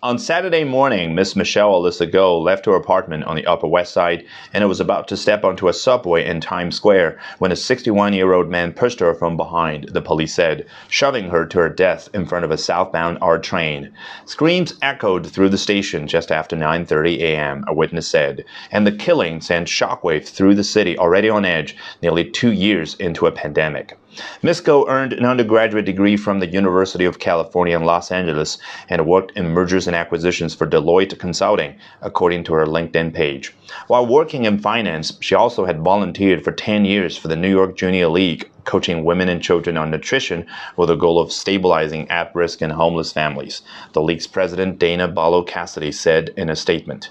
On Saturday morning, Miss Michelle Alyssa Go left her apartment on the Upper West Side and was about to step onto a subway in Times Square when a 61 year old man pushed her from behind, the police said, shoving her to her death in front of a southbound R train. Screams echoed through the station just after 9.30 a.m., a witness said, and the killing sent shockwaves through the city already on edge nearly two years into a pandemic. Miss Go earned an undergraduate degree from the University of California in Los Angeles and worked in mergers and acquisitions for Deloitte Consulting, according to her LinkedIn page. While working in finance, she also had volunteered for 10 years for the New York Junior League, coaching women and children on nutrition with the goal of stabilizing at risk and homeless families. The league's president, Dana Barlow Cassidy, said in a statement.